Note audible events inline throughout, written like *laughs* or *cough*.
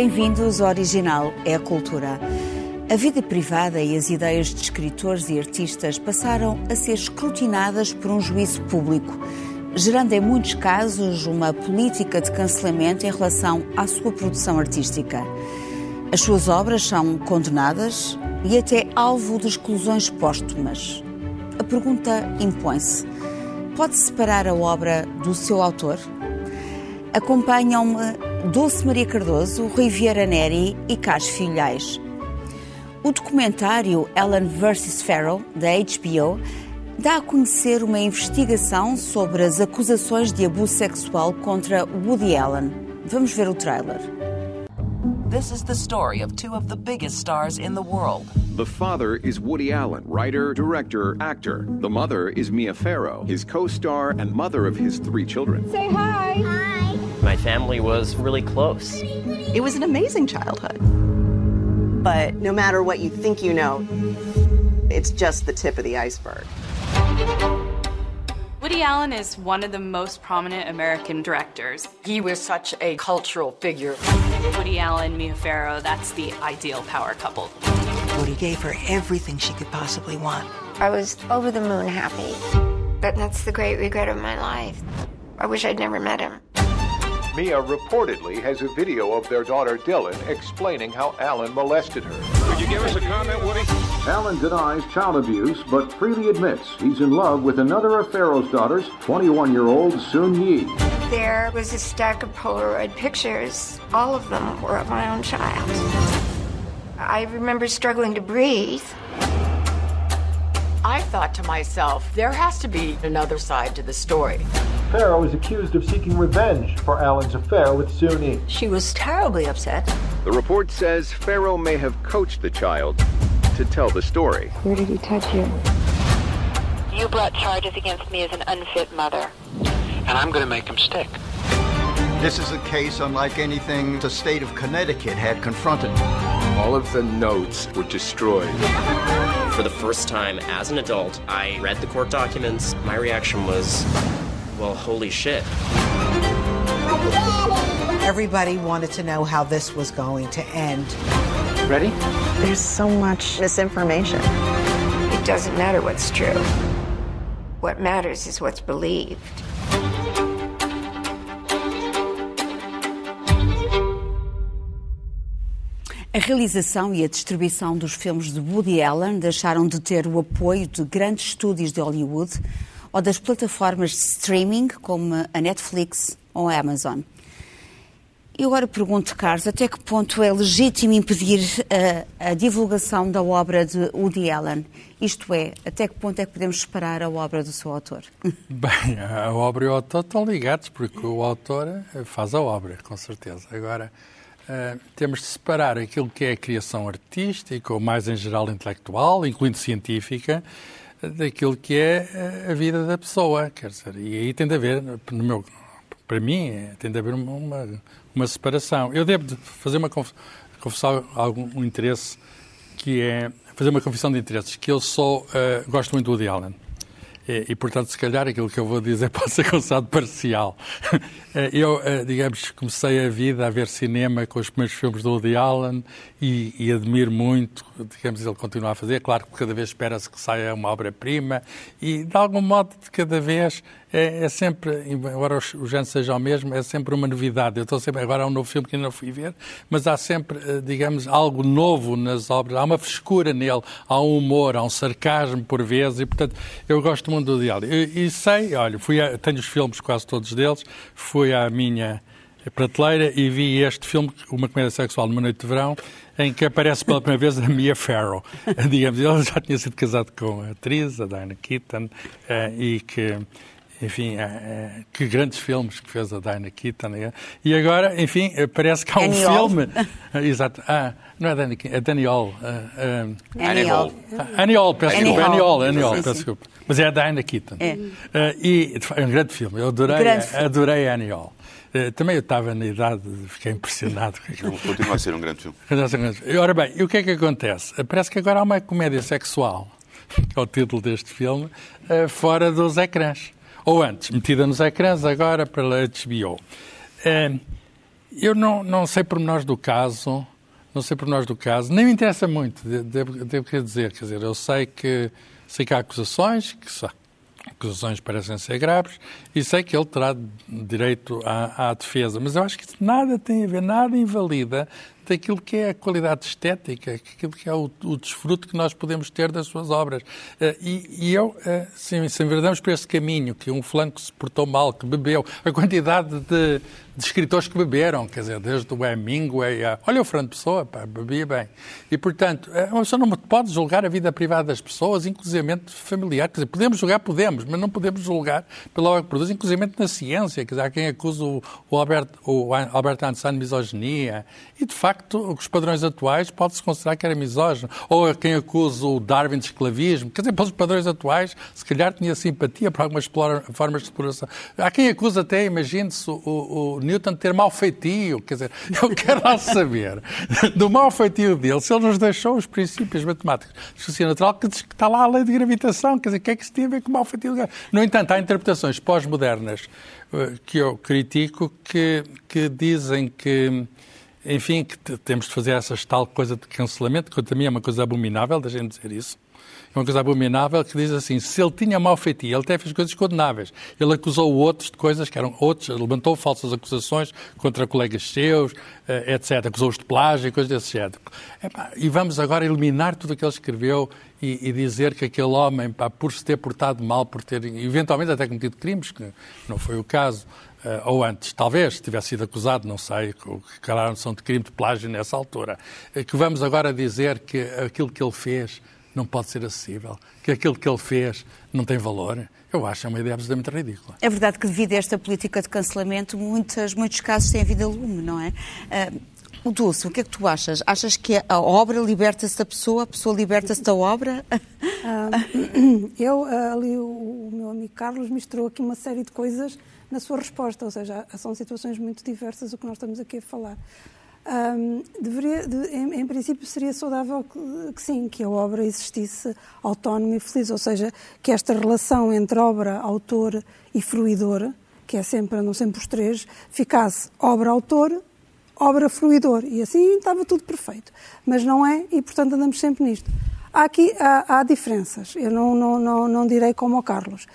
Bem-vindos ao Original é a Cultura. A vida privada e as ideias de escritores e artistas passaram a ser escrutinadas por um juízo público, gerando em muitos casos uma política de cancelamento em relação à sua produção artística. As suas obras são condenadas e até alvo de exclusões póstumas. A pergunta impõe-se: pode separar a obra do seu autor? Acompanham-me Dulce Maria Cardoso, Rui Vieira Neri e Carlos Filhais. O documentário Ellen vs. Farrell, da HBO, dá a conhecer uma investigação sobre as acusações de abuso sexual contra Woody Allen. Vamos ver o trailer. This is the story of two of the biggest stars in the world. The father is Woody Allen, writer, director, actor. The mother is Mia Farrow, his co star and mother of his three children. Say hi. Hi. My family was really close. It was an amazing childhood. But no matter what you think you know, it's just the tip of the iceberg. Woody Allen is one of the most prominent American directors. He was such a cultural figure. Woody Allen, Mia Farrow, that's the ideal power couple. Woody gave her everything she could possibly want. I was over the moon happy. But that's the great regret of my life. I wish I'd never met him. Mia reportedly has a video of their daughter Dylan explaining how Alan molested her. Could you give us a comment, Woody? Alan denies child abuse, but freely admits he's in love with another of Pharaoh's daughters, 21 year old Soon Yi. There was a stack of Polaroid pictures. All of them were of my own child. I remember struggling to breathe. I thought to myself, there has to be another side to the story. Pharaoh is accused of seeking revenge for Alan's affair with Suni. She was terribly upset. The report says Pharaoh may have coached the child to tell the story. Where did he touch you? You brought charges against me as an unfit mother. And I'm going to make him stick. This is a case unlike anything the state of Connecticut had confronted. All of the notes were destroyed. For the first time as an adult, I read the court documents. My reaction was, well, holy shit. Everybody wanted to know how this was going to end. Ready? There's so much misinformation. It doesn't matter what's true. What matters is what's believed. A realização e a distribuição dos filmes de Woody Allen deixaram de ter o apoio de grandes estúdios de Hollywood ou das plataformas de streaming como a Netflix ou a Amazon. E agora pergunto, Carlos, até que ponto é legítimo impedir a, a, divulgação da obra de Woody Allen? Isto é, até que ponto é que podemos separar a obra do seu autor? *laughs* Bem, a obra e o autor estão ligados, porque o autor faz a obra, com certeza. Agora, uh, temos de separar aquilo que é a criação artística, ou mais em geral intelectual, incluindo científica, daquilo que é a vida da pessoa. Quer dizer, e aí tem de haver, no meu, para mim, tem de haver uma, uma separação. Eu devo fazer uma confessar algum interesse que é fazer uma confissão de interesses, que eu sou, uh, gosto muito do Woody Allen. E, e, portanto, se calhar aquilo que eu vou dizer *laughs* pode ser considerado parcial. Eu, digamos, comecei a vida a ver cinema com os primeiros filmes do Woody Allen e, e admiro muito, digamos, ele continua a fazer. Claro que cada vez espera-se que saia uma obra-prima e, de algum modo, de cada vez é, é, sempre, embora o género seja o mesmo, é sempre uma novidade. Eu estou sempre, agora há um novo filme que ainda não fui ver, mas há sempre, digamos, algo novo nas obras. Há uma frescura nele, há um humor, há um sarcasmo por vezes e, portanto, eu gosto muito do Allen. E, e sei, olha, fui a, tenho os filmes quase todos deles, fui à minha prateleira e vi este filme, Uma Comédia Sexual numa Noite de Verão, em que aparece pela primeira vez a Mia Farrow. *laughs* Digamos, ele já tinha sido casado com a atriz, a Diana Keaton, e que enfim, é, que grandes filmes que fez a Diana Keaton. É? E agora, enfim, parece que há um Annie filme. *laughs* Exato. Ah, não é Diana Keaton, é Daniel. Uh, Annie Hall. Annie Hall, peço desculpa. Peço desculpa. Mas é a Diana Keaton. É. Uh, e é um grande filme. Eu adorei, adorei Annie Hall. Uh, também eu estava na idade, fiquei impressionado. *laughs* Continua a ser um grande filme. Ora bem, e o que é que acontece? Parece que agora há uma comédia sexual, *laughs* que é o título deste filme, uh, fora dos ecrãs ou antes, metida nos ecrãs, agora pela HBO. Eu não, não sei pormenores do caso, não sei pormenores do caso, nem me interessa muito, devo, devo dizer. Quer dizer, eu sei que, sei que há acusações, que são, acusações parecem ser graves, e sei que ele terá direito à, à defesa. Mas eu acho que nada tem a ver, nada invalida daquilo que é a qualidade estética, aquilo que é o, o desfruto que nós podemos ter das suas obras. Uh, e, e, eu, uh, se, se enverdamos por esse caminho, que um flanco se portou mal, que bebeu, a quantidade de, de escritores que beberam, quer dizer, desde o Hemingway a... Olha o Fernando Pessoa, pá, bebia bem. E, portanto, eh, uma pessoa não pode julgar a vida privada das pessoas, inclusive familiar. Quer dizer, podemos julgar, podemos, mas não podemos julgar pela obra que produz, inclusive na ciência. Quer dizer, há quem acusa o, o, Albert, o Albert Einstein de misoginia. E, de facto, os padrões atuais pode-se considerar que era misógino. Ou há quem acusa o Darwin de esclavismo. Quer dizer, pelos padrões atuais, se calhar tinha simpatia por algumas formas de exploração. Há quem acusa até, imagine-se, o, o Newton ter mau feitio. Quer dizer, *laughs* eu quero lá saber do mau feitio dele, se ele nos deixou os princípios matemáticos de ciência natural, que diz que está lá a lei de gravitação. Quer dizer, o que é que isso tem a ver com o mau feitio? No entanto, há interpretações pós-modernas eh, que eu critico que, que dizem que enfim, que temos de fazer essa tal coisa de cancelamento, que também é uma coisa abominável da gente dizer isso é uma coisa abominável, que diz assim, se ele tinha mau feitio, ele até fez coisas condenáveis. Ele acusou outros de coisas que eram outros, levantou falsas acusações contra colegas seus, eh, etc. Acusou-os de plágio e coisas desse género. E vamos agora eliminar tudo o que ele escreveu e, e, dizer que aquele homem, pá, por se ter portado mal, por ter eventualmente até cometido crimes, que não foi o caso, uh, ou antes, talvez tivesse sido acusado, não sei, que calaram são de crime de plágio nessa altura, uh, que vamos agora dizer que aquilo que ele fez não pode ser acessível, que aquilo que ele fez não tem valor. Eu acho é uma ideia absolutamente ridícula. É verdade que devido a esta política de cancelamento, muitas, muitos casos têm vida lume, não é? Uh, o Dulce, o que é que tu achas? Achas que a obra liberta-se da pessoa, a pessoa liberta-se da obra? Uh, eu, ali, o, o, meu amigo Carlos misturou aqui uma série de coisas na sua resposta, ou seja, são situações muito diversas o que nós estamos aqui a falar. Um, deveria, de, em, em, princípio, seria saudável que, que, sim, que a obra existisse autónoma e feliz, ou seja, que esta relação entre obra, autor e fruidor, que é sempre, não sempre os três, ficasse obra-autor, obra-fruidor, e assim estava tudo perfeito. Mas não é, e portanto andamos sempre nisto. Há aqui há, há diferenças, eu não, não, não, não direi como o Carlos.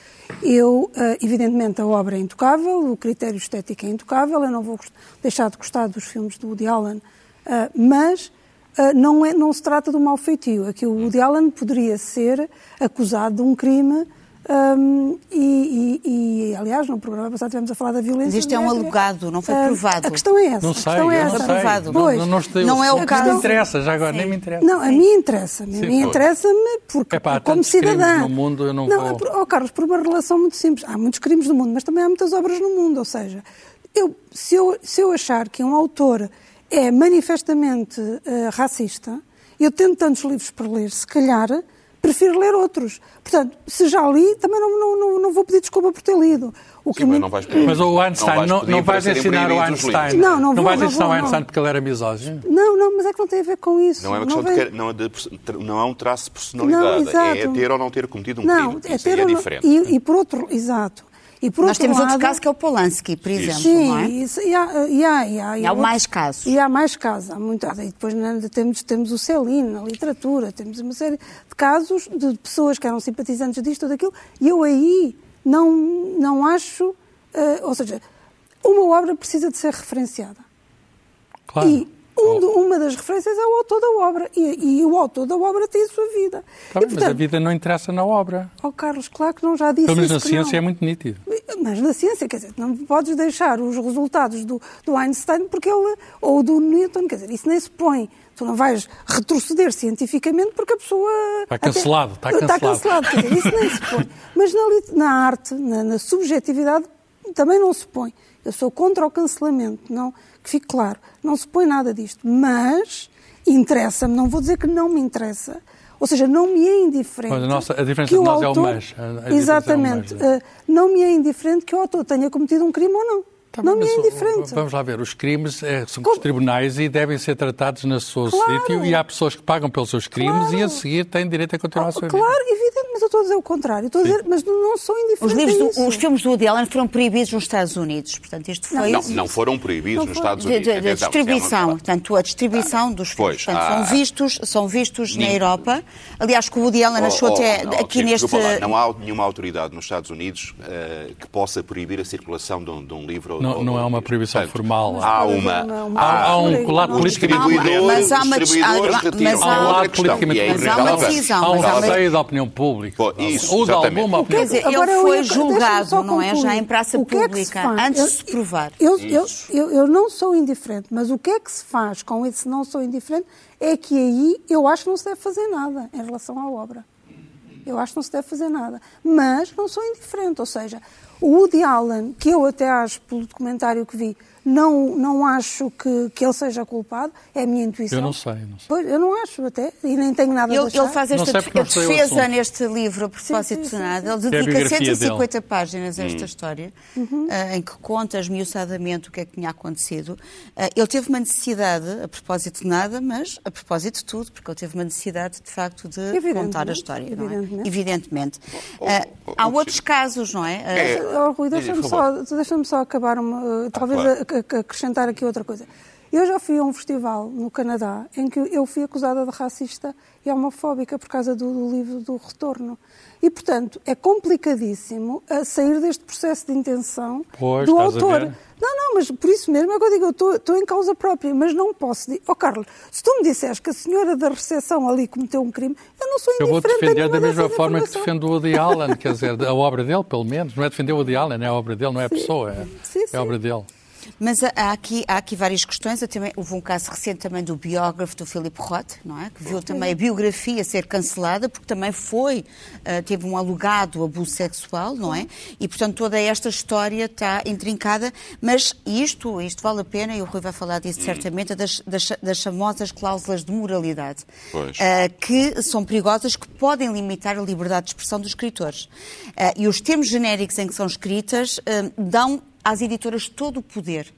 Eu, eh, evidentemente, a obra é intocável, o critério estético é intocável, eu não vou deixar de gostar dos filmes do Woody Allen, eh, mas eh, não, é, não se trata de um mau feitio. Aqui o Woody Allen poderia ser acusado de um crime um, e, e, e, aliás, no programa passado estivemos a falar da violência. Mas isto é um alegado, não foi provado. A questão é essa. Não sei, a questão é essa. Não, provado. Pois, não, não, não, é o caso. Nem me interessa, já agora, Sim. nem me interessa. Não, a mim interessa-me. A mim interessa-me porque, Epá, como cidadã. no mundo, eu não, não vou... oh, Carlos, por uma relação muito simples. Há muitos crimes no mundo, mas também há muitas obras no mundo. Ou seja, eu, se, eu, se eu achar que um autor é manifestamente uh, racista, eu tenho tantos livros para ler, se calhar prefiro ler outros. Portanto, se já li, também não, não, não, não vou pedir desculpa por ter lido. O que Sim, mas, não vais pedir, mas o Einstein, não, não, vais ensinar o Einstein. Não, não, vou, não vais não ensinar vou, o Einstein porque ele era misógino. Não, não, mas é que não tem a ver com isso. Não é uma questão não de, não, é de, não é um traço de personalidade. Não, é ter ou não ter cometido um não, crime. É ter é diferente. E, e por outro, exato. E por Nós temos lado, outro caso que é o Polanski, por exemplo, sim, não é? Isso, e há, e há, e há, e há outro, mais casos. E há mais casos. Há muito, e depois temos, temos o Celine na literatura, temos uma série de casos de pessoas que eram simpatizantes disto ou daquilo, e eu aí não, não acho... Uh, ou seja, uma obra precisa de ser referenciada. Claro. E um uma das referências é o autor da obra. E, e, o autor da obra tem a sua vida. Tá e, portanto, mas a vida não interessa na obra. Oh, Carlos, claro que não já disse Pelo menos na ciência não. é muito nítido. Mas na ciência, quer dizer, não podes deixar os resultados do, do Einstein porque ele, ou do Newton, quer dizer, isso nem se põe. Tu não vais retroceder cientificamente porque a pessoa. Está cancelado, até, está cancelado. Está cancelado, quer dizer, isso nem se põe. Mas na, na arte, na, na subjetividade, também não se põe. Eu sou contra o cancelamento, não, que fique claro. Não se põe nada disto. Mas interessa-me, não vou dizer que não me interessa. Ou seja, não me é indiferente. Mas a, nossa, a diferença que de nós autor, é o mais. A, a exatamente. É o mais, uh, não me é indiferente que o autor tenha cometido um crime ou não. Tá não me é indiferente. Vamos lá ver, os crimes é, são dos tribunais e devem ser tratados no seu claro. sítio e há pessoas que pagam pelos seus crimes claro. e a seguir têm direito a continuar a sua claro, vida. Claro, evidente, mas eu estou a dizer o contrário, estou a dizer, mas não sou indiferente os, livros do, os filmes do Woody Allen foram proibidos nos Estados Unidos, portanto isto foi... Não, não foram proibidos não nos Estados Unidos. De, de, de distribuição, portanto a distribuição dos filmes, pois, portanto, ah, são vistos, são vistos na Europa, aliás que o Woody Allen achou oh, oh, até não, aqui neste... Lá, não há nenhuma autoridade nos Estados Unidos uh, que possa proibir a circulação de um, de um livro... Não, ou, não é uma proibição portanto, formal. Há uma... Há, há um lado politicamente... Mas há uma... Mas há um lado politicamente... Mas há uma decisão. Há um receio da opinião pública. Isso, Ou de alguma opinião Quer dizer, ele foi julgado, não é? Já em praça pública, antes de se provar. Eu, eu, eu, eu não sou indiferente, mas o que é que se faz com esse não sou indiferente é que aí eu acho que não se deve fazer nada em relação à obra. Eu acho que não se deve fazer nada. Mas não sou indiferente, ou seja, o Woody Allen, que eu até acho, pelo documentário que vi, não, não acho que, que ele seja culpado, é a minha intuição. Eu não sei, não sei. Pois, eu não acho até, e nem tenho nada ele, a achar. Ele faz esta defesa neste livro, a propósito de nada. Ele dedica é 150 dele. páginas a esta hum. história, uhum. uh, em que conta esmiuçadamente o que é que tinha acontecido. Uh, ele teve uma necessidade, a propósito de nada, mas a propósito de tudo, porque ele teve uma necessidade, de facto, de contar a história. Evidentemente. É? Evidentemente. Uh, há outros casos, não é? é. Oh, Rui, deixa-me só, deixa só acabar, uma, talvez ah, claro acrescentar aqui outra coisa. Eu já fui a um festival no Canadá em que eu fui acusada de racista e homofóbica por causa do, do livro do Retorno. E, portanto, é complicadíssimo a sair deste processo de intenção pois, do autor. Não, não, mas por isso mesmo é que eu digo, eu estou, estou em causa própria, mas não posso. Ó oh, Carlos, se tu me disseres que a senhora da recepção ali cometeu um crime, eu não sou indiferente. Eu vou defender da mesma forma que defendo o Woody Allen, quer dizer, a obra dele, pelo menos. Não é defender o Woody Allen, é a obra dele, não é a pessoa, é, sim, sim. é a obra dele. Mas há aqui, há aqui várias questões. Eu também, houve um caso recente também do biógrafo do Philip Roth, não é? que viu também a biografia ser cancelada, porque também foi, uh, teve um alugado abuso sexual, não é? E, portanto, toda esta história está intrincada, mas isto, isto vale a pena, e o Rui vai falar disso certamente, é das, das, das famosas cláusulas de moralidade, uh, que são perigosas, que podem limitar a liberdade de expressão dos escritores. Uh, e os termos genéricos em que são escritas dão às editoras todo o poder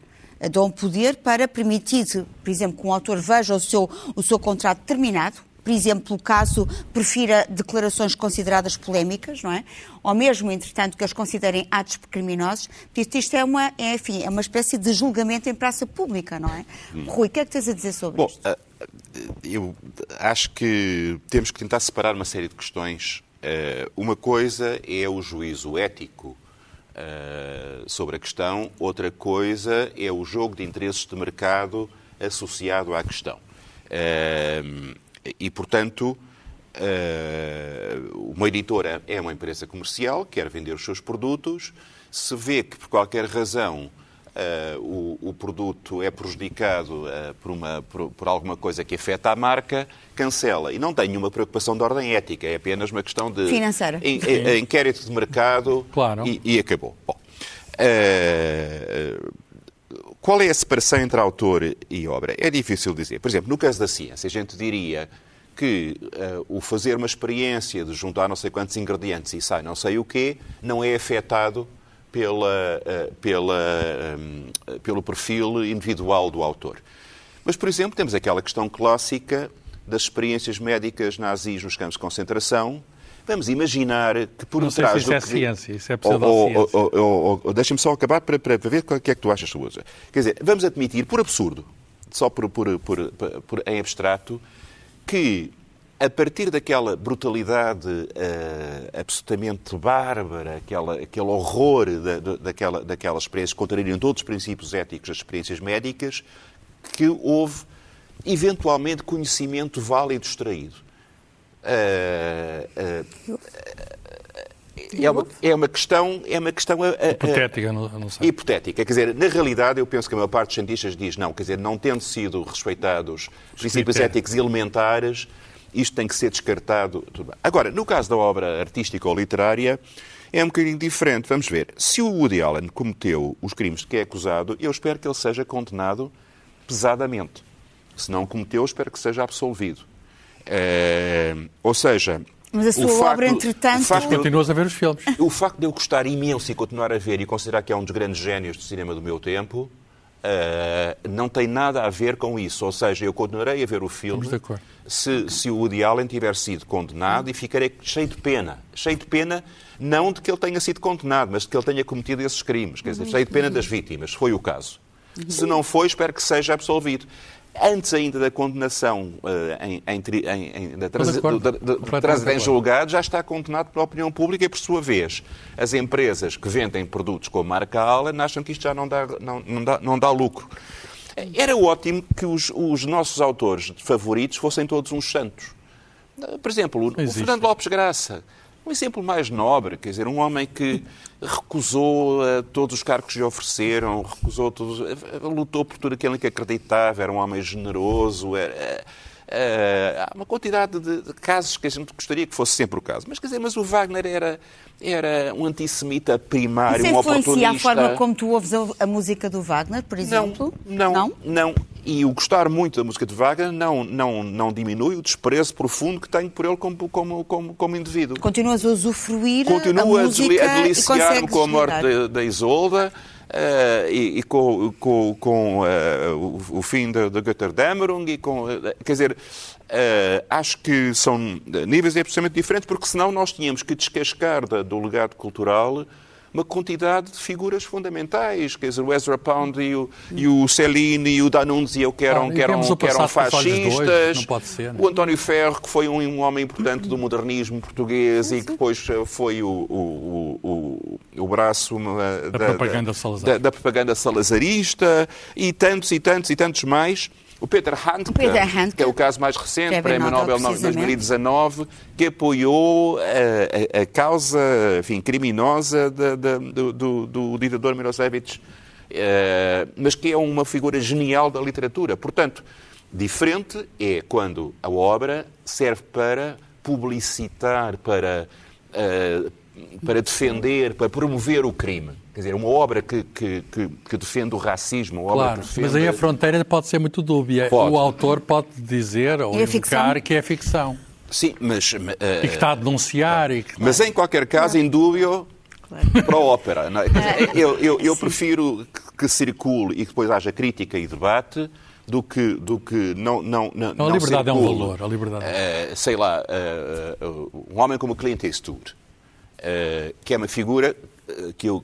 dão poder para permitir, por exemplo, que um autor veja o seu, o seu contrato terminado, por exemplo, caso prefira declarações consideradas polémicas, não é? Ou mesmo, entretanto, que as considerem atos criminosos. Portanto, isto é uma, é, enfim, é uma espécie de julgamento em praça pública, não é? Hum. Rui, o que é que tens a dizer sobre Bom, isto? Bom, eh, eu acho que temos que tentar separar uma série de questões. Eh, uma coisa é o juízo ético uh, sobre a questão, outra coisa é o jogo de interesses de mercado associado à questão. Uh, e, portanto, uh, uma editora é uma empresa comercial, quer vender os seus produtos, se vê que, por qualquer razão, Uh, o, o, produto é prejudicado uh, por, uma, por, por, alguma coisa que afeta a marca, cancela. E não tem nenhuma preocupação de ordem ética, é apenas uma questão de. Financeira. In, in, inquérito de mercado claro. e, e, acabou. Bom, uh, qual é a separação entre autor e obra? É difícil dizer. Por exemplo, no caso da ciência, a gente diria que o fazer uma experiência de juntar não sei quantos ingredientes e sai não sei o quê não é afetado pela, eh, pela, eh, pelo perfil individual do autor. Mas, por exemplo, temos aquela questão clássica das experiências médicas nazis nos campos de concentração. Vamos imaginar que por Não trás sei se isso é que... ciência, isso é oh, oh, Deixa-me só acabar para, para, ver o que é que tu achas isso. Quer dizer, vamos admitir, por absurdo, só por, por, por, por em abstrato, que a partir daquela brutalidade uh, absolutamente bárbara, aquela, aquele horror da, daquela, daquela experiência, contrariam todos os princípios éticos das experiências médicas, que houve eventualmente conhecimento válido extraído. Uh, uh, é uma, é uma questão, é uma questão hipotética, não, não sei. hipotética. Quer dizer, na realidade, eu penso que a maior parte dos cientistas diz não, quer dizer, não tendo sido respeitados os princípios éticos elementares, isto tem que ser descartado. Agora, no caso da obra artística ou literária, é um bocadinho diferente. Vamos ver. Se o Woody Allen cometeu os crimes de que é acusado, eu espero que ele seja condenado pesadamente. Se não cometeu, espero que seja absolvido. É... Ou seja, mas a sua facto, obra, entretanto. Facto continuas a ver os filmes. O facto de eu gostar imenso e continuar a ver e considerar que é um dos grandes génios do cinema do meu tempo uh, não tem nada a ver com isso. Ou seja, eu continuarei a ver o filme se, se o Woody Allen tiver sido condenado e ficarei cheio de pena. Cheio de pena não de que ele tenha sido condenado, mas de que ele tenha cometido esses crimes. Quer dizer, cheio de pena das vítimas, foi o caso. Se não foi, espero que seja absolvido antes ainda da condenação uh, em, em, em, da trans, em julgado, já está condenado pela opinião pública e, por sua vez, as empresas que vendem produtos com a marca Allen acham que isto já não dá, não, não dá, não dá lucro. Era ótimo que os, os nossos autores favoritos fossem todos uns santos. Por exemplo, o, o Fernando Lopes Graça um exemplo mais nobre, quer dizer, um homem que recusou uh, todos os cargos que lhe ofereceram, recusou todos, uh, lutou por tudo aquilo em que acreditava, era um homem generoso, era, Uh, há uma quantidade de, de, casos que a gente gostaria que fosse sempre o caso. Mas, quer dizer, mas o Wagner era, era um antissemita primário, Isso um oportunista. influencia a forma como tu ouves a, música do Wagner, por exemplo? Não, não, não, não. E o gostar muito da música de Wagner não, não, não diminui o desprezo profundo que tenho por ele como, como, como, como indivíduo. Continuas a usufruir Continuo a, música a deliciar-me com a morte da Isolda. Uh, e, e, com, com, com uh, o, o, fim da, da Götterdämmerung e com, uh, quer dizer, acho que são níveis absolutamente diferentes porque senão nós tínhamos que descascar da, do legado cultural uma quantidade de figuras fundamentais, quer dizer, o Ezra Pound e o, e o Cellini e o D'Annunzio, que eram, ah, que eram, que eram fascistas, dois, ser, o António Ferro, que foi um, um homem importante do modernismo português e que depois eh, foi o, o, o, o braço da, da, propaganda da, da propaganda salazarista, e tantos e tantos e tantos mais. O Peter Handke, o Peter Handke, que é o caso mais recente, Prémio Nobel de 2019, que apoiou a, a, a causa enfim, criminosa de, de, do, do, do, ditador Milosevic, uh, mas que é uma figura genial da literatura. Portanto, diferente é quando a obra serve para publicitar, para, uh, para defender, para promover o crime. Quer dizer, uma obra que, que, que, que defende o racismo, uma claro, obra que defende... mas aí a fronteira pode ser muito dúbia. Pode. O autor pode dizer ou indicar que é ficção. Sim, mas... Uh, e que está a denunciar. E que... Mas em qualquer caso, em dúvio, claro. para a ópera. Não é? eu, eu, eu prefiro que circule e que depois haja crítica e debate do que, do que não, não, não, a liberdade circule, é um valor. A liberdade. Uh, sei lá, uh, um homem como Clint Eastwood, que é uma figura que, eu,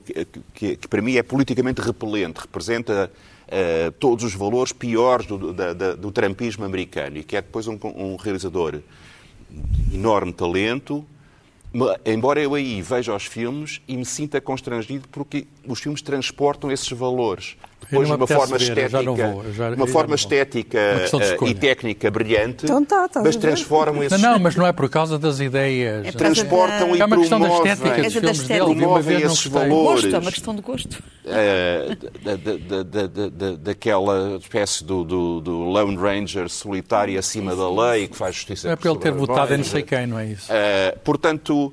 que, que, para mim é politicamente repelente, representa uh, todos os valores piores do, da, da, do trampismo americano e que é depois um, um realizador de enorme talento, embora eu aí veja os filmes e me sinta constrangido porque os filmes transportam esses valores depois de uma forma estética, vou, já, uma forma estética uh, e técnica brilhante, então tá, tá, mas transformam esses... Não, não, mas não é por causa das ideias. É transportam da... e é uma questão promovem, da estética dos filmes estética. dele. Promovem esses valores. Gosto, é uma questão de gosto. Uh, da, da, da, da, daquela espécie do, do, do, Lone Ranger solitário acima da lei que faz justiça É por ele ter votado em não sei quem, não é isso? Uh, portanto,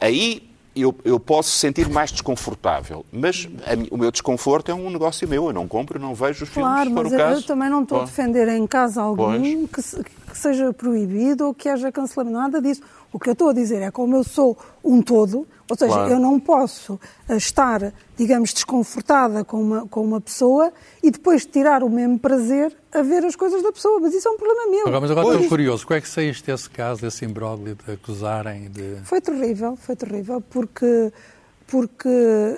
aí eu, eu posso sentir mais desconfortável, mas a, o meu desconforto é um negócio meu. Eu não compro, não vejo os claro, filmes para o caso. eu também não estou a defender em caso algum que, se, que, seja proibido ou que haja cancelamento, nada disso. O que eu estou a dizer é como eu sou um todo, ou seja, claro. eu não posso eh, estar, digamos, desconfortada com uma, com uma pessoa e depois tirar o mesmo prazer a ver as coisas da pessoa. Mas isso é um problema meu. Agora, mas agora pois. estou curioso. Como é que saíste desse caso, desse imbróglio de acusarem de... Foi terrível, foi terrível, porque... porque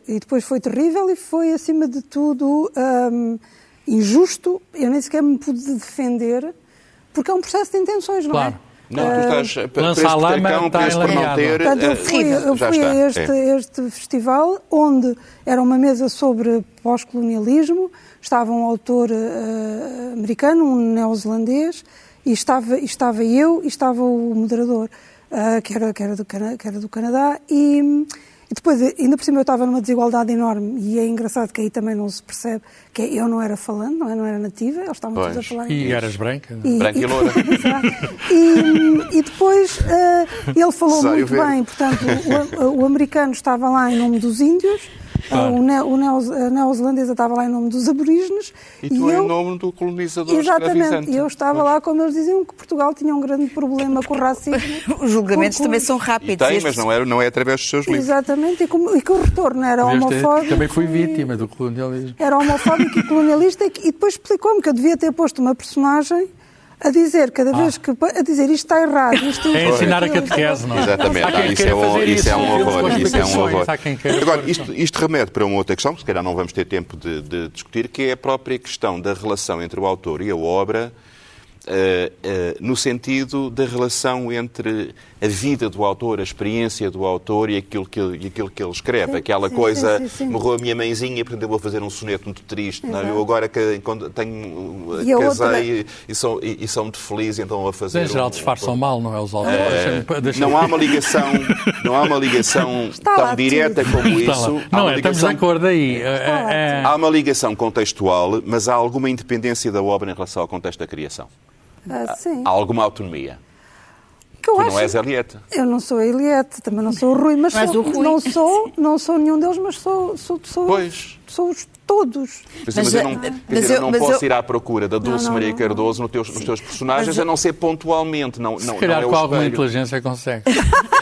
e depois foi terrível e foi, acima de tudo, hum, injusto. Eu nem sequer me pude defender, porque é um processo de intenções, não claro. é? Não, tu estás uh, lança a lama, preso por não ter... Portanto, eu fui, eu fui a este, é. este festival, onde era uma mesa sobre pós-colonialismo, estava um autor uh, americano, um neozelandês, e estava, estava eu e estava o moderador, uh, que, era, que, era do, que era do Canadá, e e depois, ainda por cima, eu estava numa desigualdade enorme. E é engraçado que aí também não se percebe que eu não era falando, não, é? não era nativa, eles estavam todos a falar E eras branca? E, branca e, e *laughs* loura. e, e, depois uh, ele falou muito bem, portanto, o, o, americano estava lá em nome dos índios Claro. O ne, o Neo, a neozelandesa estava lá em nome dos aborígenes. E tu eu, em nome do colonizador Exatamente. E eu estava lá como eles diziam que Portugal tinha um grande problema com o racismo. *laughs* Os julgamentos também são rápidos. E tem, mas não é, não é através dos seus livros. Exatamente. E, como, e que o retorno era homofóbico. Também fui vítima do colonialismo. Era homofóbico e colonialista e, e depois explicou-me que eu devia ter posto uma personagem a dizer cada vez ah. que a dizer isto está errado. Isto, é ensinar a catequese, não é? Exatamente, ah, isso, é um, isso, é um horror. Isso é um horror. Agora, isto, isto remete para uma outra questão, que se calhar não vamos ter tempo de, de discutir, que é a própria questão da relação entre o autor e a obra Uh, uh, no sentido da relação entre a vida do autor, a experiência do autor e aquilo que ele, aquilo que ele escreve. Sim, Aquela sim, coisa, sim, morreu a minha mãezinha, portanto eu vou fazer um soneto muito triste. Não? É? Eu agora que, quando tenho, e casei outra... e, e, sou, e, e, sou muito feliz, então vou fazer... Em geral um, disfarçam um... mal, não é? Os autores. Uh, não há uma *laughs* ligação, não há uma ligação tão direta tudo. como Está isso. Não é, ligação... estamos de acordo aí. É, há uma ligação contextual, mas há alguma independência da obra em relação ao contexto da criação. Ah, sim. Há alguma autonomia? Que eu tu acho... não és a Eliette. Eu não sou a Eliette, também não sou o Rui, mas, mas sou, o Rui. não sou, não sou nenhum deles, mas sou, sou, sou, pois. sou os todos. Mas, mas eu não, mas dizer, eu, não posso eu... ir à procura da Dulce não, não, Maria Cardoso no teus, nos teus personagens, mas a não ser pontualmente. Não, não, Se calhar não é com alguma inteligência consegue. *laughs*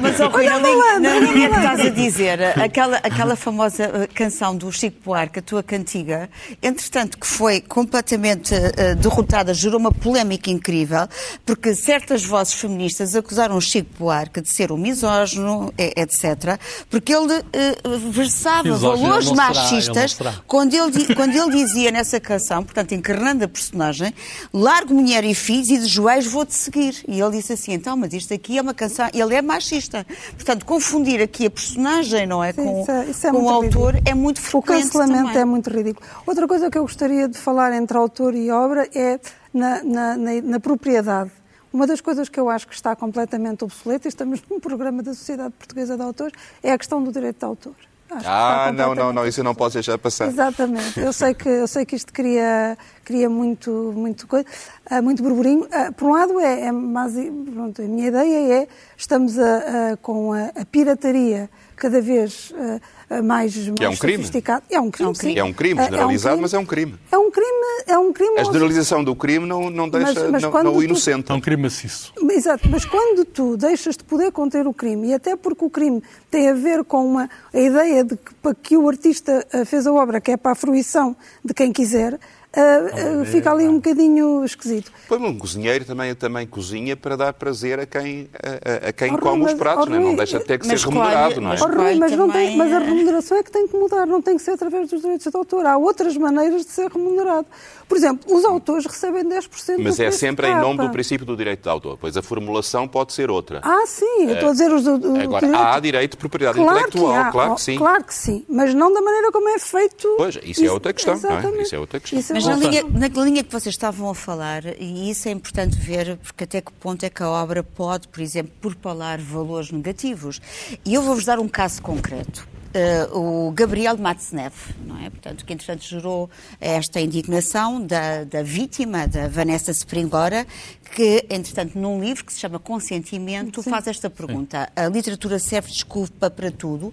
mas, oh, Rui, na, linha, na linha que estás a dizer, aquela, aquela famosa uh, canção do Chico Buarque, a tua cantiga, entretanto, que foi completamente uh, derrotada, gerou uma polémica incrível, porque certas vozes feministas acusaram o Chico Buarque de ser um misógino, etc., porque ele uh, versava Misógino valores não será, machistas ele não quando ele, quando ele dizia nessa canção, portanto, encarnando a personagem, largo mulher e filhos e de joelhos vou-te seguir. E ele disse assim, então, mas isto aqui é uma canção, ele é machista. Portanto, confundir aqui a personagem, não é, Sim, com, isso é, isso é com o autor ridículo. é muito O frequente cancelamento também. é muito ridículo. Outra coisa que eu gostaria de falar entre autor e obra é na, na, na, na propriedade. Uma das coisas que eu acho que está completamente obsoleta, e estamos *laughs* num programa da Sociedade Portuguesa de Autores, é a questão do direito de autor. Acho ah, não, não, não, isso eu não posso deixar passar. Exatamente. Eu sei que, eu sei que isto cria, cria muito, muito, coisa, uh, muito burburinho. Uh, por um lado, é, é mas, pronto, a minha ideia é estamos a, a, com a, a, pirataria cada vez uh, mais, que é um crime. sofisticada. É um crime, sim. É um crime generalizado, é um crime. mas é um crime. É um crime, é um crime. A generalização do crime não, não deixa mas, mas não, não o inocente. É um crime maciço. Exato, mas quando tu deixas de poder conter o crime, e até porque o crime tem a ver com uma, a ideia de que, para que o artista fez a obra, que é para a fruição de quem quiser, Uh, uh, fica ali um bocadinho esquisito. Pois um cozinheiro também, também cozinha para dar prazer a quem, a, a quem oh, come mas, os pratos, oh, não, é? não deixa de ter que ser remunerado, não é? Oh, Rui, mas, não tem, mas a remuneração é que tem que mudar, não tem que ser através dos direitos de autor. Há outras maneiras de ser remunerado. Por exemplo, os autores recebem 10% Mas é sempre em nome do princípio do direito de autor, pois a formulação pode ser outra. Ah, sim, eu estou a dizer os do, do Agora, direito... há direito de propriedade claro intelectual, que há, claro que sim. Claro que sim, mas não da maneira como é feito. Pois, isso, isso é outra questão, não é? Isso é outra questão. Isso é mas na linha, na linha que vocês estavam a falar, e isso é importante ver, porque até que ponto é que a obra pode, por exemplo, propalar valores negativos. E eu vou-vos dar um caso concreto. Uh, o Gabriel Matznev, não é? Portanto, que entretanto gerou esta indignação da, da vítima, da Vanessa Springora, que entretanto num livro que se chama Consentimento Sim. faz esta pergunta: Sim. a literatura serve de desculpa para tudo?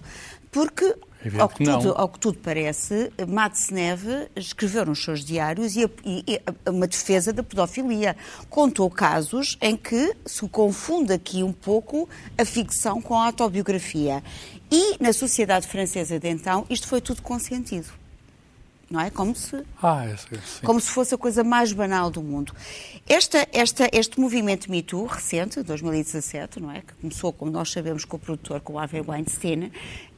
Porque ao que, tudo, ao que, tudo, parece, Matznev escreveu nos seus diários e, e, e, uma defesa da pedofilia. Contou casos em que se confunde aqui um pouco a ficção com a autobiografia. E na sociedade francesa de então, isto foi tudo consentido. Não é? Como se, ah, é, como se fosse a coisa mais banal do mundo. Esta, esta, este movimento Me Too, recente, 2017, não é? que começou, como nós sabemos, com o produtor, com o Harvey Weinstein,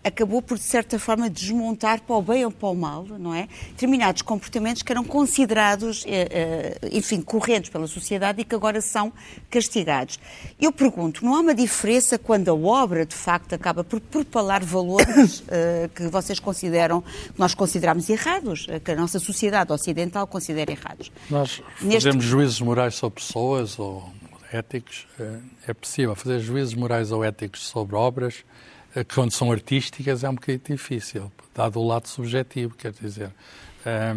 acabou por, de certa forma, desmontar para o bem ou para o mal, não é? Determinados comportamentos que eram considerados, eh, eh, enfim, correntes pela sociedade e que agora são castigados. Eu pergunto, não há uma diferença quando a obra, de facto, acaba por propalar valores *coughs* eh, que vocês consideram, que nós consideramos errados, que a nossa sociedade ocidental considera errados? Nós fazemos Neste... juízos morais sobre pessoas ou éticos, é possível fazer juízos morais ou éticos sobre obras quando são artísticas é um bocadinho difícil, dado o lado subjetivo, quer dizer,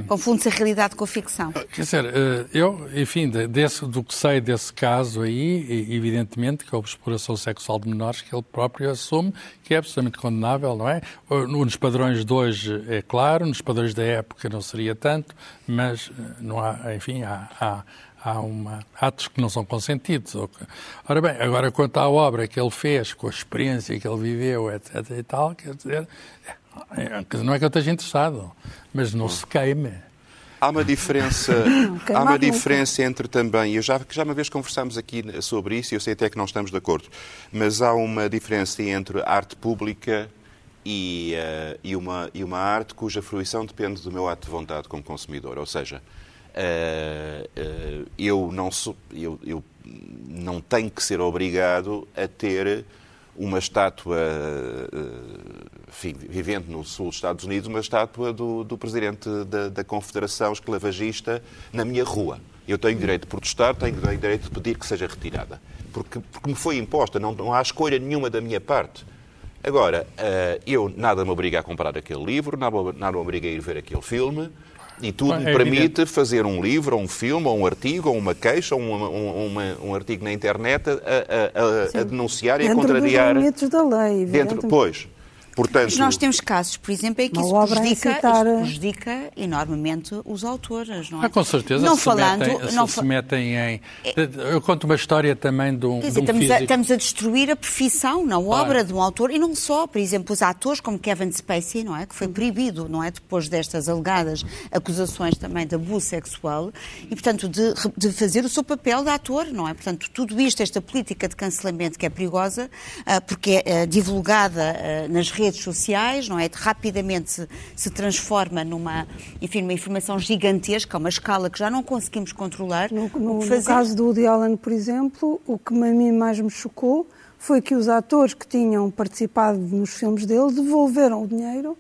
Confunde-se a realidade com a ficção. Quer dizer, eh, eu, enfim, desse, do que sei desse caso aí, evidentemente que houve exploração sexual de menores que ele próprio assume que é absolutamente condenável, não é? Nos padrões de hoje é claro, nos padrões da época não seria tanto, mas eh, não há, enfim, há, há há uma, atos que não são consentidos. Ora bem, agora quanto à obra que ele fez, com a experiência que ele viveu, etc. e tal, quer dizer, é, não é que eu esteja interessado, mas não se queime. Há uma diferença, há uma diferença entre também, eu já, já uma vez conversámos aqui sobre isso e eu sei até que não estamos de acordo, mas há uma diferença entre arte pública e, uh, e, uma, e uma arte cuja fruição depende do meu ato de vontade como consumidor. Ou seja, uh, eu, não sou, eu, eu não tenho que ser obrigado a ter uma estátua, enfim, vivendo no sul dos Estados Unidos, uma estátua do, do presidente da, da, Confederação Esclavagista na minha rua. Eu tenho direito de protestar, tenho direito de pedir que seja retirada. Porque, porque me foi imposta, não, não há escolha nenhuma da minha parte. Agora, eu nada me obriga a comprar aquele livro, nada, nada me obriga a ir ver aquele filme. E tudo é me permite evidente. fazer um livro, ou um filme, ou um artigo, ou uma queixa, ou um, um, um artigo na internet a, a, a, a denunciar e a contrariar. Dentro dos limites da lei. Dentro, pois. Portanto, Mas nós temos casos, por exemplo, em que isso prejudica, incitar... isso prejudica, enormemente os autores, não é? Ah, com certeza. Não se falando... Metem, não se, fa... se metem em... Eu conto uma história também de um, Quer dizer, de um estamos, a, estamos a destruir a profissão na obra de um autor, e não só, por exemplo, os atores como Kevin Spacey, não é? Que foi proibido, não é? Depois destas alegadas acusações também de abuso sexual, e, portanto, de, de fazer o seu papel de ator, não é? Portanto, tudo isto, esta política de cancelamento que é perigosa, ah, porque é ah, divulgada ah, nas redes sociais, não é? Rapidamente se, se transforma numa, enfim, numa informação gigantesca, uma escala que já não conseguimos controlar. No, no, no caso do Woody Allen, por exemplo, o que a mim mais me chocou foi que os atores que tinham participado nos filmes dele devolveram o dinheiro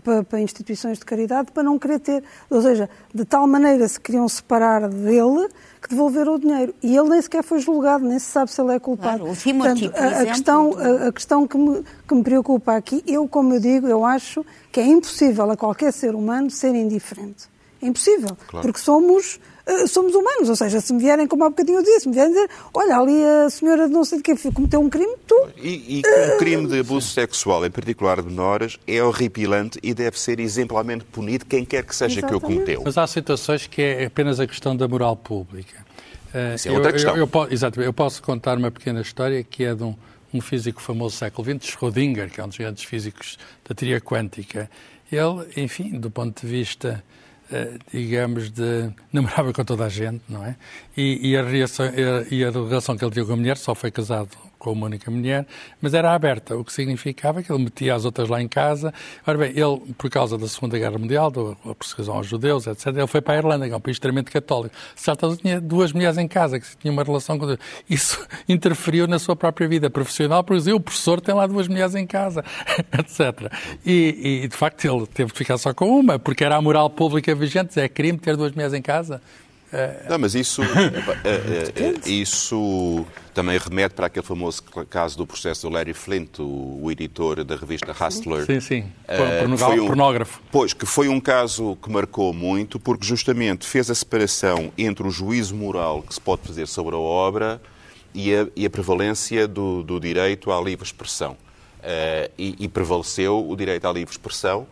para, para, instituições de caridade para não querer ter. Ou seja, de tal maneira se queriam separar dele que devolveram o dinheiro. E ele nem sequer foi julgado, nem se sabe se ele é culpado. Claro, o Timothy, Portanto, a, a, questão, a, a, questão que me, que me preocupa aqui, eu, como eu digo, eu acho que é impossível a qualquer ser humano ser indiferente. É impossível. Claro. Porque somos somos humanos, ou seja, se me vierem, como há bocadinho eu disse, se me vierem dizer, olha, ali a senhora não sei de que cometeu um crime, tu... E, e um crime de abuso sexual, em particular de menores, é horripilante e deve ser exemplarmente punido quem quer que seja Exatamente. que o cometeu. Mas há situações que é apenas a questão da moral pública. Isso é outra eu, questão. Eu, eu, exatamente, eu posso contar uma pequena história que é de um, um físico famoso do século XX, Schrödinger, que é um dos grandes físicos da teoria quântica. Ele, enfim, do ponto de vista eh, digamos, de namorava com toda a gente, não é? E, e, a, reação, e a relação que ele tinha com a mulher só foi casado com uma única mulher, mas era aberta, o que significava que ele metia as outras lá em casa. Ora bem, ele, por causa da Segunda Guerra Mundial, da perseguição aos judeus, etc., ele foi para a Irlanda, que é um país extremamente católico. Certo, tinha duas mulheres em casa que tinham uma relação com Deus. Isso *laughs* interferiu na sua própria vida profissional, por exemplo, o professor tem lá duas mulheres em casa, *laughs* etc. E, e, de facto, ele teve de ficar só com uma, porque era a moral pública vigente, é crime ter duas mulheres em casa. Não, mas isso, *laughs* eh, eh, isso também remete para aquele famoso caso do processo do Larry Flint, o, o editor da revista Hustler. Sim, sim, uh, foi um, pornógrafo. Pois, que foi um caso que marcou muito, porque justamente fez a separação entre o juízo moral que se pode fazer sobre a obra e a, e a prevalência do, do, direito à livre expressão. Uh, e, e prevaleceu o direito à livre expressão,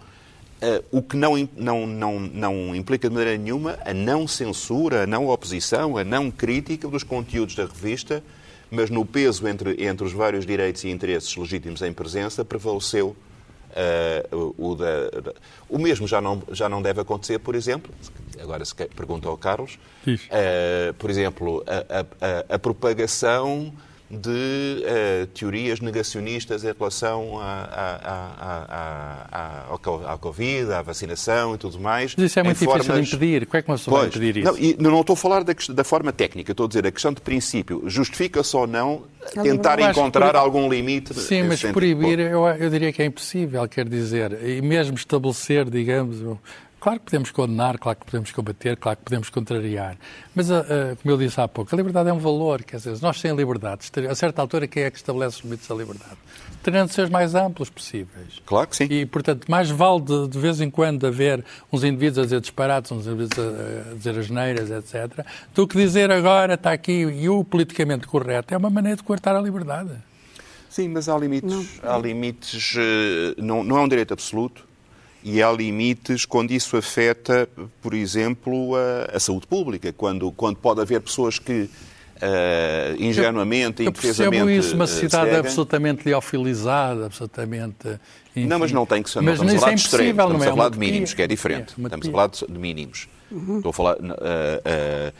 Uh, o que não, não, não, não implica de maneira nenhuma a não censura, a não oposição, a não crítica dos conteúdos da revista, mas no peso entre, entre os vários direitos e interesses legítimos em presença prevaleceu uh, o, da, da, o mesmo já não, já não deve acontecer, por exemplo, agora se pergunta ao Carlos, uh, por exemplo, a, a, a propagação de uh, teorias negacionistas em relação à Covid, à vacinação e tudo mais. Mas isso é muito difícil formas... de impedir. Como é que uma pessoa pois, vai impedir isso? Não, e não estou a falar da, da, forma técnica, estou a dizer a questão de princípio. Justifica-se ou não tentar encontrar algum limite? Sim, mas sentido. proibir eu, eu diria que é impossível, quer dizer, e mesmo estabelecer, digamos, Claro que podemos condenar, claro que podemos combater, claro que podemos contrariar. Mas, uh, uh, como eu disse há pouco, a liberdade é um valor. Quer dizer, nós sem liberdade, a certa altura, quem é que estabelece os limites da liberdade? Teriam de ser os mais amplos possíveis. Claro que sim. E, portanto, mais vale de, de vez em quando haver uns indivíduos a dizer disparates, uns indivíduos a, a dizer asneiras, etc., do que dizer agora está aqui e o politicamente correto. É uma maneira de cortar a liberdade. Sim, mas há limites. Não. Há limites. Uh, não, não é um direito absoluto e há limites quando isso afeta, por exemplo, a, a saúde pública, quando, quando pode haver pessoas que uh, ingenuamente, eu, eu indefesamente... isso, uma cidade absolutamente liofilizada, absolutamente... Enfim. Não, mas não tem que ser... Mas não estamos a falar é de extremos, estamos é a falar de mínimos, que é diferente. É, estamos a falar de, de mínimos. Uhum. Estou a falar... Uh, uh,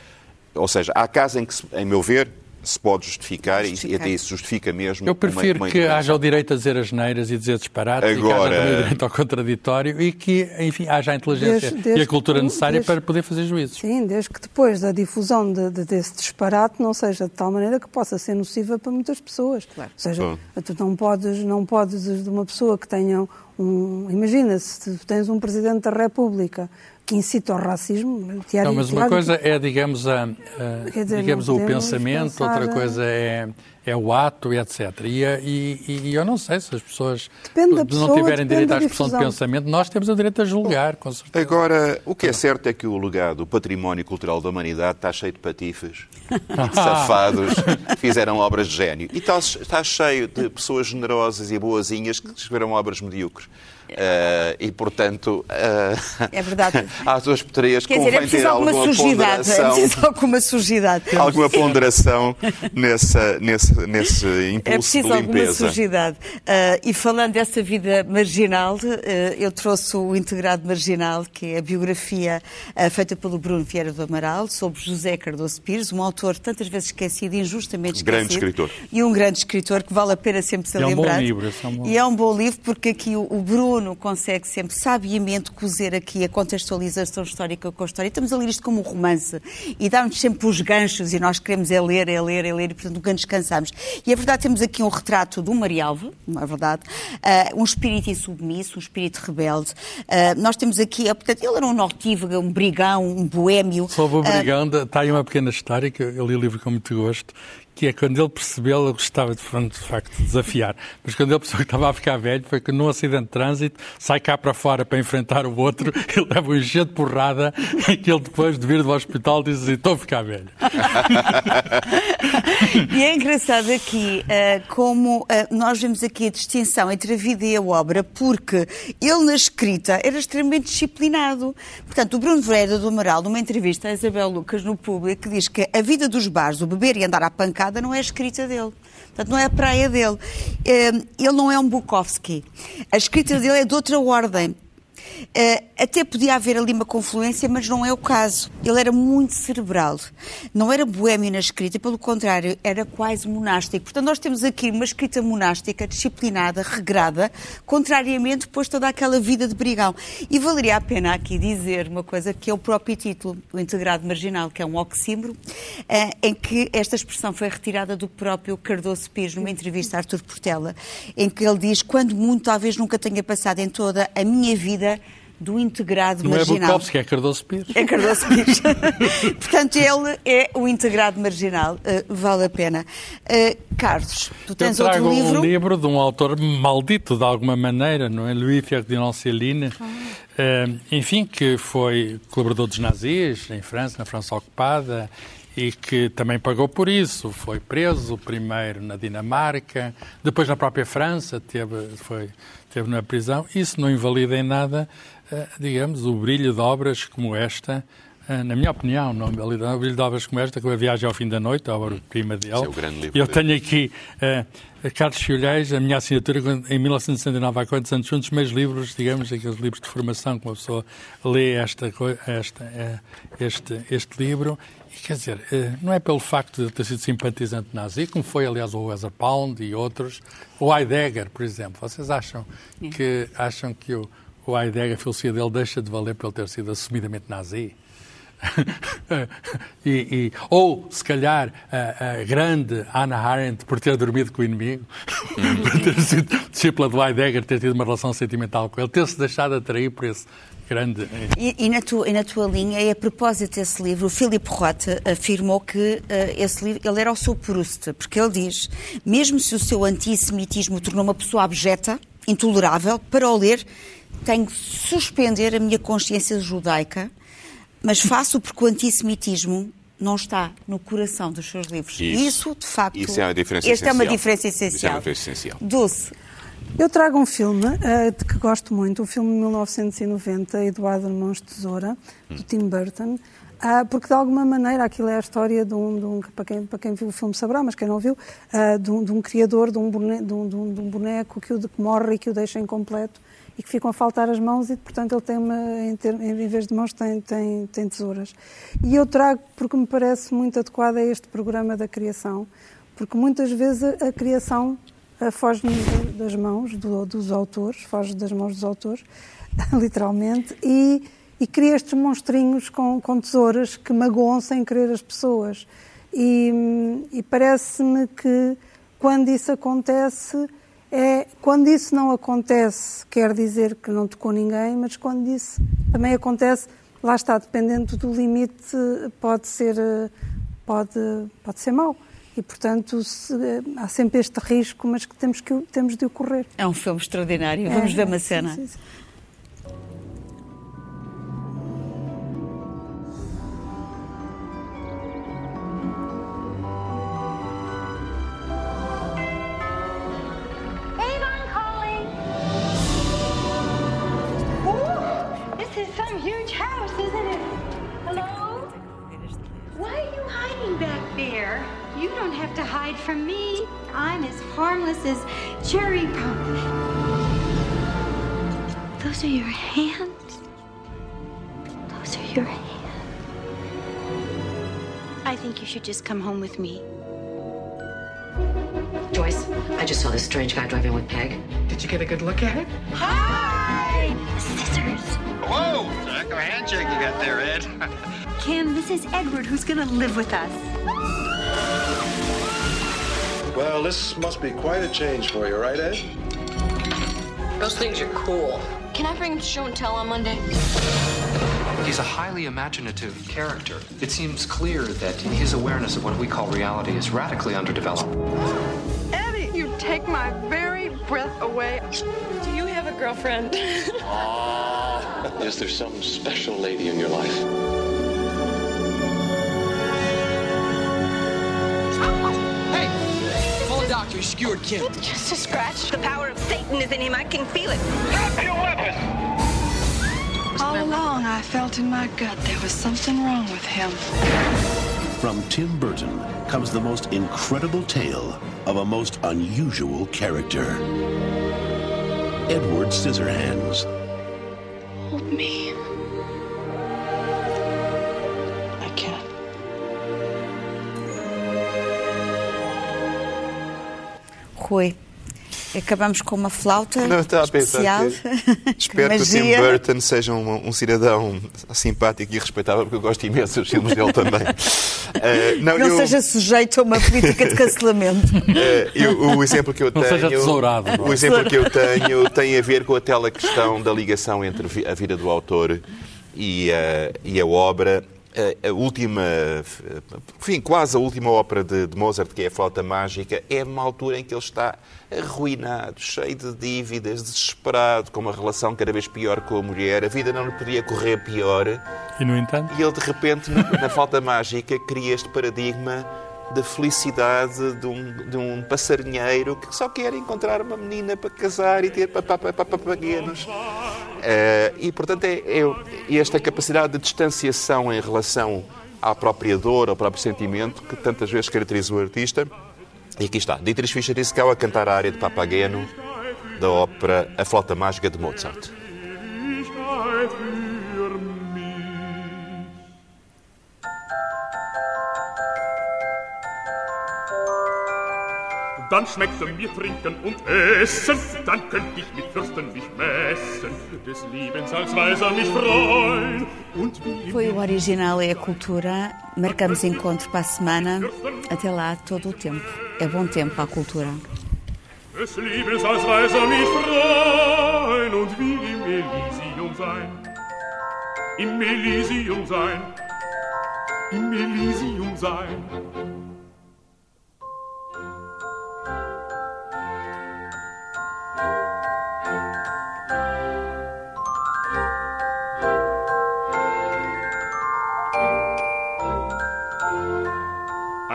ou seja, há casos em que, em meu ver, se pode justificar, justificar. e até isso justifica mesmo. Eu prefiro uma, uma que haja o direito a dizer as neiras e dizer disparates Agora... e que haja o direito ao contraditório e que, enfim, haja a inteligência desde, desde e a cultura necessária desde, para poder fazer juízos. Sim, desde que depois da difusão de, de, desse disparate não seja de tal maneira que possa ser nociva para muitas pessoas. Claro. Ou seja, Bom. tu não podes, não podes de uma pessoa que tenha um... Imagina, se tens um Presidente da República que incita ao racismo. Diário, não, mas uma coisa é, digamos, a, a dizer, digamos o pensamento, pensar... outra coisa é, é o ato, etc. E, e, e, eu não sei se as pessoas pessoa, não tiverem direito à expressão de pensamento, nós temos o direito a julgar, com certeza. Agora, o que é certo é que o legado, o património cultural da humanidade está cheio de patifes, de *laughs* safados, que fizeram obras de gênio. E está, está cheio de pessoas generosas e boazinhas que escreveram obras medíocres. Uh, e, portanto, uh, é verdade. *laughs* às duas portarias Quer dizer, é convém ter alguma ponderação. É preciso alguma sujidade. *laughs* Alguma ponderação nessa, nesse, nesse impulso É preciso de alguma limpeza. sujidade. Uh, e falando dessa vida marginal, eu trouxe o Integrado Marginal, que é a biografia feita pelo Bruno Vieira do Amaral, sobre José Cardoso Pires, um autor tantas vezes esquecido, injustamente esquecido. Grande escritor. E um grande escritor que vale a pena sempre ser é um. Bom livro, é um bom... E é um bom livro porque aqui o, o Bruno Consegue sempre sabiamente cozer aqui a contextualização histórica com a história. Estamos a ler isto como um romance e dá-nos sempre os ganchos e nós queremos é ler, é ler, é ler e, portanto, nunca descansamos. E é verdade, temos aqui um retrato do Marialva, não é verdade? Uh, um espírito insubmisso, um espírito rebelde. Uh, nós temos aqui, uh, portanto, ele era um notívaga, um brigão, um boêmio. Sobre o brigão, está aí uma pequena história que eu li o livro com muito gosto, que é quando ele percebeu, ele gostava de, de facto de desafiar, mas quando ele percebeu que estava a ficar velho, foi que num acidente de trânsito sai cá para fora para enfrentar o outro, *laughs* ele leva um encher de porrada e *laughs* que ele depois de vir do hospital diz assim, estou a ficar velho. *laughs* e é engraçado aqui uh, como uh, nós vemos aqui a distinção entre a vida e a obra, porque ele na escrita era extremamente disciplinado. Portanto, o Bruno Vieira do Amaral, numa entrevista à Isabel Lucas no público, diz que a vida dos bares, o beber e andar à pancada, não é a escrita dele. Portanto, não é a praia dele. Ele não é um Bukowski. A escrita dele é de outra ordem. Uh, até podia haver ali uma confluência, mas não é o caso. Ele era muito cerebral. Não era boêmio na escrita, pelo contrário, era quase monástico. Portanto, nós temos aqui uma escrita monástica, disciplinada, regrada, contrariamente depois toda aquela vida de brigão. E valeria a pena aqui dizer uma coisa que é o próprio título, o integrado marginal, que é um oxímoro, uh, em que esta expressão foi retirada do próprio Cardoso Pires, numa entrevista a Artur Portela, em que ele diz: Quando muito, talvez nunca tenha passado em toda a minha vida do integrado não marginal. Não é Bukowski, é Cardoso Pires. É Cardoso Pires. *laughs* Portanto, ele é o integrado marginal. Uh, vale a pena. Uh, Carlos, tu tens Eu trago outro livro? um livro de um autor maldito, de alguma maneira, não é? Louis Ferdinand Céline. Ah. Uh, enfim, que foi colaborador dos nazis em França, na França ocupada, e que também pagou por isso. Foi preso primeiro na Dinamarca, depois na própria França, teve, foi, teve na prisão. Isso não invalida em nada digamos, o brilho de obras como esta, na minha opinião, não o brilho de obras como esta, com a Viagem ao Fim da Noite, a obra-prima dele. é o grande livro Eu tenho aqui uh, Carlos Chiolhais, a minha assinatura, em 1969, há quantos anos, dos meus livros, digamos, aqueles livros de formação, que uma pessoa lê esta, esta, uh, este, este livro, e quer dizer, uh, não é pelo facto de ter sido simpatizante nazi, como foi, aliás, o Weather Pound e outros, o Heidegger, por exemplo. Vocês acham que, acham que o Heidegger, a filosofia dele deixa de valer por ele ter sido assumidamente nazi. *laughs* e, e, ou, se calhar, a, a, grande Hannah Arendt por ter dormido com o inimigo, *laughs* por ter sido discípula do Heidegger, ter tido uma relação sentimental com ele, ter-se deixado atrair por esse, grande. E, e, na tua, e na tua linha, e a propósito desse livro, o Philip Roth afirmou que uh, esse livro, ele era o seu Proust, porque ele diz, mesmo se o seu antissemitismo tornou uma pessoa abjeta, intolerável, para o ler, tenho que suspender a minha consciência judaica, mas faço porque o antissemitismo não está no coração dos seus livros. Isso, e isso de facto, isso é uma diferença esta essencial. é uma diferença essencial. Isso é uma diferença essencial. Dulce. Eu trago um filme uh, de que gosto muito, o filme de 1990, Eduardo Mãos Tesoura, do Tim Burton, uh, porque de alguma maneira aquilo é a história de um, de um para, quem, para quem viu o filme saberá, mas quem não viu, uh, de, um, de, um, criador de um, boneco, de, um, de um boneco que, o, que morre e que o deixa incompleto e que ficam a faltar as mãos e, portanto, ele tem uma, em, ter, em vez de mãos, tem, tem, tem tesouras. E eu trago porque me parece muito adequado a este programa da criação, porque muitas vezes a, a criação foge das mãos do, dos autores, foge das mãos dos autores, *laughs* literalmente, e, e cria estes monstrinhos com, com tesouras que magoam sem querer as pessoas. E, e parece-me que quando isso acontece, é, quando isso não acontece, quer dizer que não tocou ninguém, mas quando isso também acontece, lá está, dependendo do limite, pode ser, pode, pode ser mau. E, portanto, se, há sempre este risco, mas que temos, que temos de ocorrer. É um filme extraordinário. Vamos é, ver uma cena. Sim, sim. Hiding back there? You don't have to hide from me. I'm as harmless as cherry pie. Those are your hands. Those are your hands. I think you should just come home with me. Joyce, I just saw this strange guy driving with Peg. Did you get a good look at it? Hi! Scissors. Whoa! Heck of a handshake you got there, Ed. *laughs* Kim, this is Edward who's gonna live with us. Well, this must be quite a change for you, right, Ed? Those things are cool. Can I bring him to show and tell on Monday? He's a highly imaginative character. It seems clear that his awareness of what we call reality is radically underdeveloped. Eddie, you take my very breath away. Do you have a girlfriend? Ah, *laughs* is there some special lady in your life? Hey! Doctor. He skewered Kim. Just a scratch. The power of Satan is in him. I can feel it. Drop your weapon! All along, I felt in my gut there was something wrong with him. From Tim Burton comes the most incredible tale of a most unusual character. Edward Scissorhands. Hold me. Acabamos com uma flauta Não, estava a especial. pensar que *laughs* espero que o Tim. Burton seja um, um cidadão simpático e respeitável, porque eu gosto imenso dos filmes dele também. *laughs* Eh, Não, eu- seja sujeito a uma política de cancelamento. *laughs* Eh, eu- o exemplo que eu Não tenho, seja tesourado, não é? o exemplo que eu tenho tem a ver com aquela questão da ligação entre a vida do autor e a, e a obra. A, última, enfim, quase a última ópera de, de Mozart, que é a Flauta Mágica, é uma altura em que ele está arruinado, cheio de dívidas, desesperado, com uma relação cada vez pior com a mulher. A vida não lhe podia correr pior. E, no entanto, E ele, de repente, na, na Flauta Mágica, cria este paradigma da felicidade de um, de um passarinheiro que só quer encontrar uma menina para casar e ter papaguenos. Eh, e, portanto, é, é esta capacidade de distanciação em relação à própria dor, ao próprio sentimento, que tantas vezes caracteriza o artista. E aqui está, Dietrich Fischer-Dieskau a cantar a área de Papageno da ópera A Flauta Mágica de Mozart. Dann schmeckte mir trinken und essen, dann könnt ich mit Fürsten mich messen, des Lebens als Weiser mich freuen. Und wie Foi o original é a cultura. Marcamos encontro para a semana. Até lá, todo o tempo. É bom tempo para a cultura. des Lebens als Weiser mich freuen und wie im Elysium sein. im Elysium sein, im Elysium sein.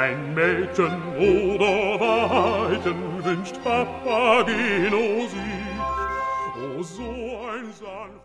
ein Mädchen oder Weiden wünscht Papageno sich. Oh, so ein Sand.